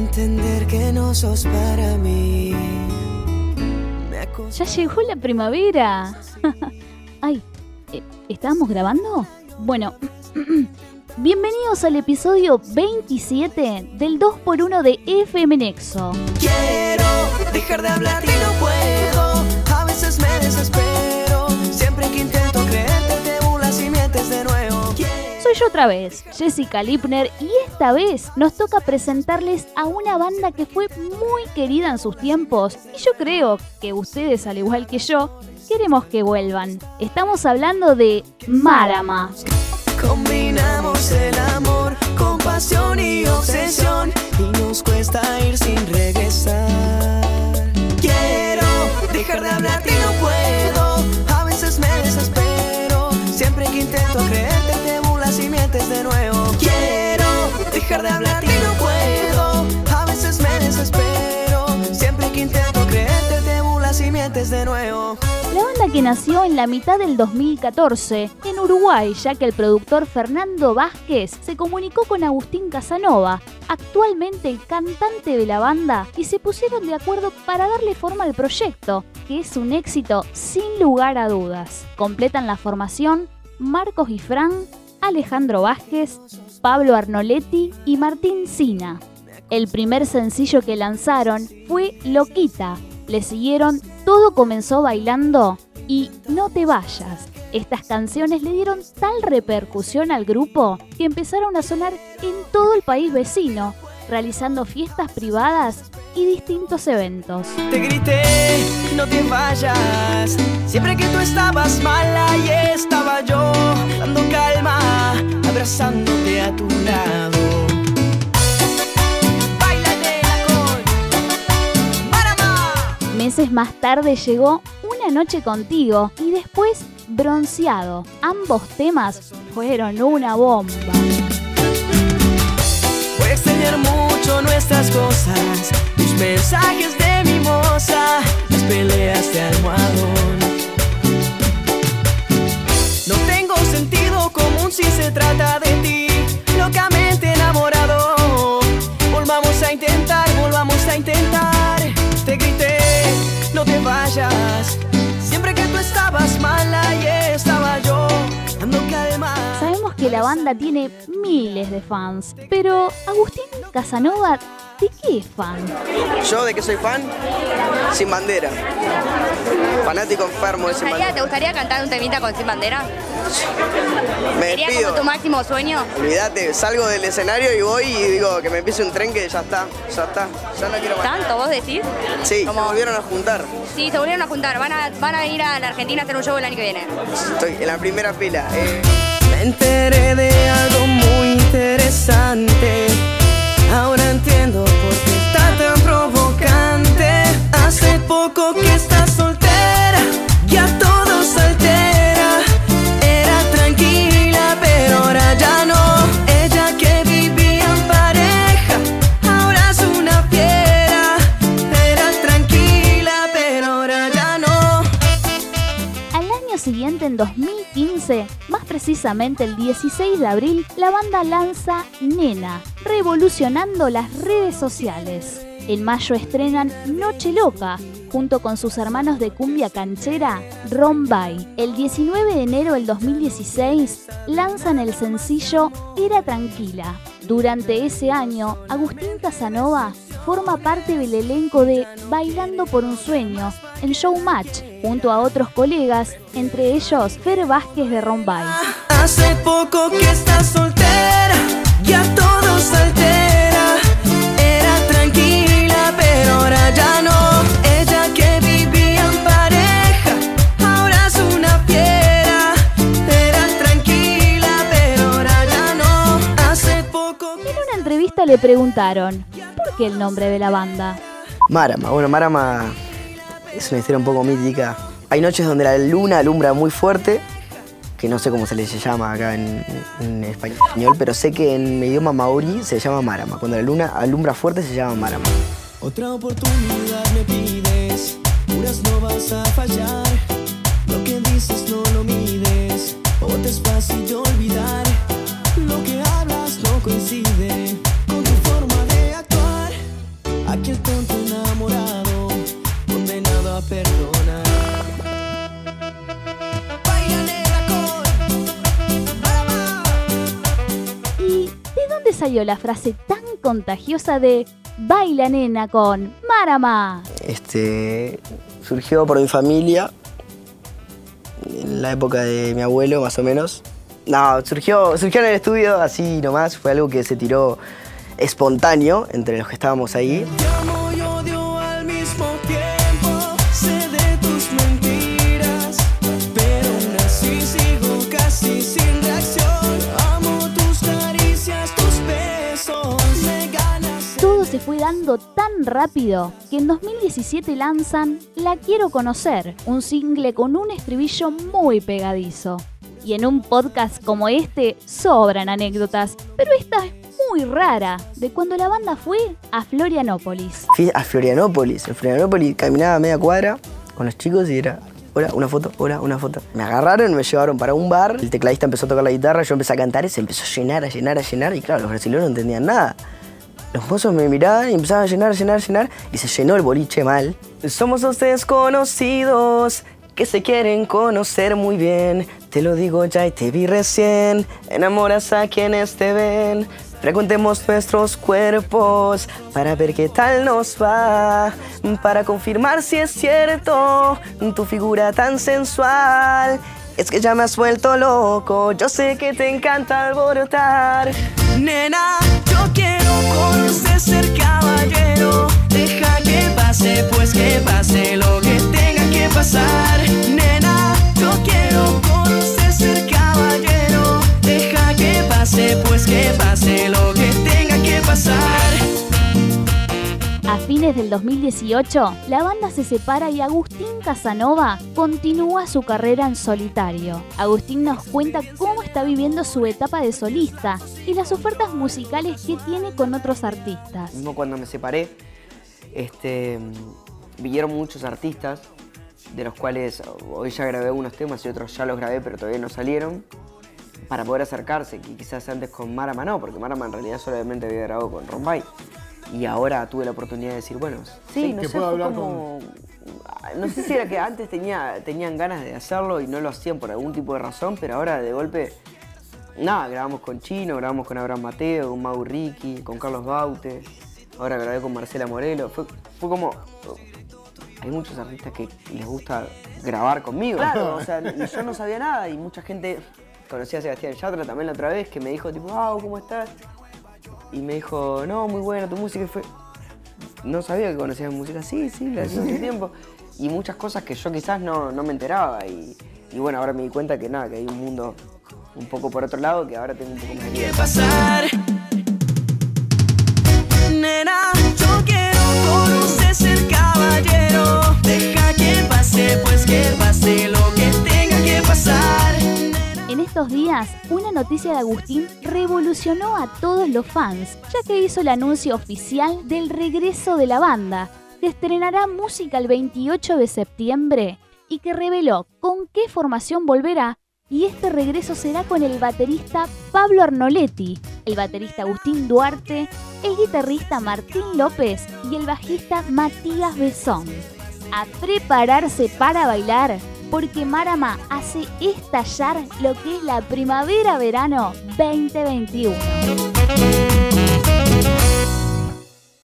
Entender que no sos para mí. Ya llegó la primavera. Ay, eh, ¿estábamos grabando? Bueno, bienvenidos al episodio 27 del 2x1 de FM Nexo. Quiero dejar de hablar y no puedo. A veces me desespero. Soy yo otra vez, Jessica Lipner, y esta vez nos toca presentarles a una banda que fue muy querida en sus tiempos, y yo creo que ustedes, al igual que yo, queremos que vuelvan. Estamos hablando de Marama. Combinamos el amor con pasión y obsesión y nos cuesta ir sin regresar. Quiero dejar de hablar y no puedo. De hablar y no puedo. A veces me desespero. Siempre que intento creerte te mientes de nuevo. La banda que nació en la mitad del 2014 en Uruguay, ya que el productor Fernando Vázquez se comunicó con Agustín Casanova, actualmente el cantante de la banda, y se pusieron de acuerdo para darle forma al proyecto, que es un éxito sin lugar a dudas. Completan la formación Marcos y Fran, Alejandro Vázquez, Pablo Arnoletti y Martín Sina. El primer sencillo que lanzaron fue Loquita. Le siguieron Todo comenzó bailando y No te vayas. Estas canciones le dieron tal repercusión al grupo que empezaron a sonar en todo el país vecino, realizando fiestas privadas y distintos eventos. Te grité, no te vayas. Siempre que tú estabas mala y estaba yo, dando calma, abrazándote a tu lado. Meses más tarde llegó Una noche contigo y después Bronceado. Ambos temas fueron una bomba. Cosas, tus mensajes de mimosa, las peleas de almohadón. No tengo sentido común si se trata de ti, locamente enamorado. Volvamos a intentar, volvamos a intentar. Te grité, no te vayas. Siempre que tú estabas mala y estaba yo, dando calma. Sabemos que la banda tiene miles de fans, pero Agustín Casanova, ¿de qué es fan? ¿Yo de qué soy fan? Sin bandera. Fanático enfermo de Sin gustaría- ¿Te bandera. gustaría cantar un temita con Sin Bandera? Me ¿Sería despido. como tu máximo sueño? Olvídate, salgo del escenario y voy y digo que me empiece un tren que ya está, ya está. Ya no quiero más. ¿Tanto vos decís? Sí, Como- se volvieron a juntar. Sí, se volvieron a juntar. Van a, van a ir a la Argentina a hacer un show el año que viene. Estoy en la primera fila. eh. Me enteré de algo muy interesante. Ahora entiendo por qué está tan provocante. Hace poco que 2015, más precisamente el 16 de abril, la banda lanza Nena, revolucionando las redes sociales. En mayo estrenan Noche Loca, junto con sus hermanos de cumbia canchera, Rombay. El 19 de enero del 2016 lanzan el sencillo Era Tranquila. Durante ese año, Agustín Casanova forma parte del elenco de Bailando por un Sueño en Showmatch, junto a otros colegas, entre ellos Fer Vázquez de Rombay. Hace poco que estás soltera, ya todo se altera. Era tranquila, pero ahora ya no. Ella que vivía en pareja, ahora es una fiera. Era tranquila, pero ahora ya no. Hace poco En una entrevista le preguntaron, ¿por qué el nombre de la banda? Marama, bueno, Marama es una historia un poco mítica. Hay noches donde la luna alumbra muy fuerte, que no sé cómo se le llama acá en, en español, pero sé que en idioma maorí se llama Marama. Cuando la luna alumbra fuerte se llama Marama. Otra oportunidad me pides, juras no vas a fallar. Lo que dices no lo mides, o te es fácil de olvidar. Lo que hablas no coincide la frase tan contagiosa de Baila nena con Marama. Este, surgió por mi familia, en la época de mi abuelo más o menos. No, surgió, surgió en el estudio así nomás, fue algo que se tiró espontáneo entre los que estábamos ahí. Fue dando tan rápido que en 2017 lanzan La Quiero Conocer, un single con un estribillo muy pegadizo. Y en un podcast como este sobran anécdotas, pero esta es muy rara, de cuando la banda fue a Florianópolis. Fui a Florianópolis. En Florianópolis caminaba media cuadra con los chicos y era, hola, una foto, hola, una foto. Me agarraron, me llevaron para un bar, el tecladista empezó a tocar la guitarra, yo empecé a cantar y se empezó a llenar, a llenar, a llenar y claro, los brasileños no entendían nada. Los mozos me miraban y empezaban a llenar, llenar, llenar y se llenó el boliche mal. Somos dos desconocidos que se quieren conocer muy bien. Te lo digo ya y te vi recién. Enamoras a quienes te ven. Frecuentemos nuestros cuerpos para ver qué tal nos va. Para confirmar si es cierto tu figura tan sensual. Es que ya me has vuelto loco. Yo sé que te encanta alborotar. Nena, yo quiero conocer ser caballero. Deja que pase, pues que pase A fines del 2018, la banda se separa y Agustín Casanova continúa su carrera en solitario. Agustín nos cuenta cómo está viviendo su etapa de solista y las ofertas musicales que tiene con otros artistas. Mismo cuando me separé, este, vinieron muchos artistas, de los cuales hoy ya grabé unos temas y otros ya los grabé, pero todavía no salieron, para poder acercarse, quizás antes con Marama no, porque Marama en realidad solamente había grabado con Rombay. Y ahora tuve la oportunidad de decir, bueno, sí, no que sé, puedo hablar como... No sé si era que antes tenía, tenían ganas de hacerlo y no lo hacían por algún tipo de razón, pero ahora de golpe, nada, grabamos con Chino, grabamos con Abraham Mateo, con Mau Ricky, con Carlos Baute, ahora grabé con Marcela Morelo. Fue, fue como. Hay muchos artistas que les gusta grabar conmigo. Claro, o sea, y yo no sabía nada y mucha gente. Conocí a Sebastián Yatra también la otra vez que me dijo, tipo, wow, ¿cómo estás? Y me dijo, no, muy buena tu música. Y fue. No sabía que conocías música. Sí, sí, la hacía hace tiempo. Y muchas cosas que yo quizás no, no me enteraba. Y, y bueno, ahora me di cuenta que nada, que hay un mundo un poco por otro lado que ahora tengo un poco más de pasar. Nena, yo quiero conocer ser caballero. Deja que pase, pues que días, una noticia de Agustín revolucionó a todos los fans, ya que hizo el anuncio oficial del regreso de la banda, que estrenará música el 28 de septiembre y que reveló con qué formación volverá. Y este regreso será con el baterista Pablo Arnoletti, el baterista Agustín Duarte, el guitarrista Martín López y el bajista Matías Besón. A prepararse para bailar, porque Marama hace estallar lo que es la primavera-verano 2021.